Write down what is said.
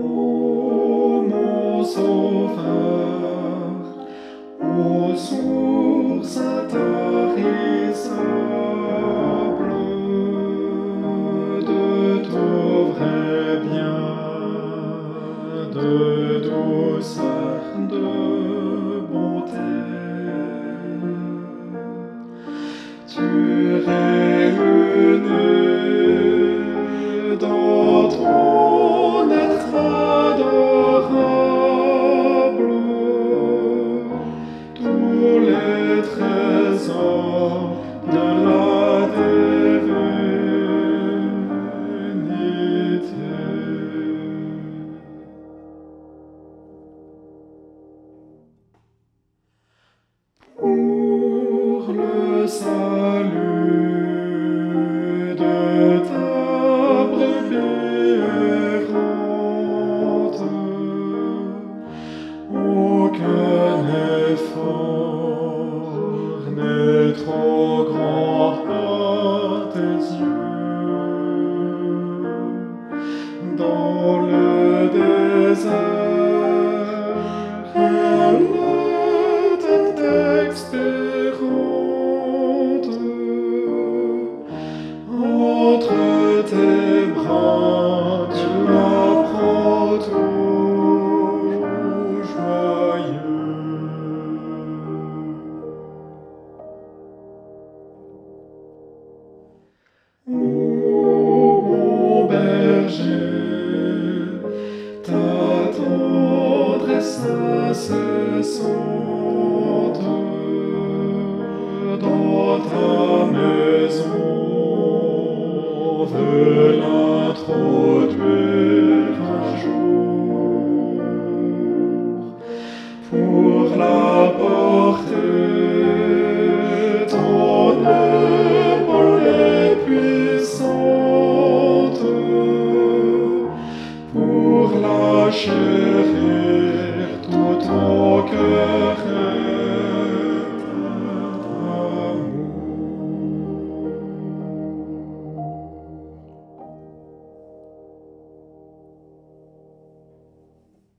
Ô mon sauveur, ô source intarissable de tout vrai bien, de douceur, de bonté, salut de ta brebis errante, aucun effort n'est trop grand à tes yeux. Dans le désert, elle était ta tendresse incessante dans over.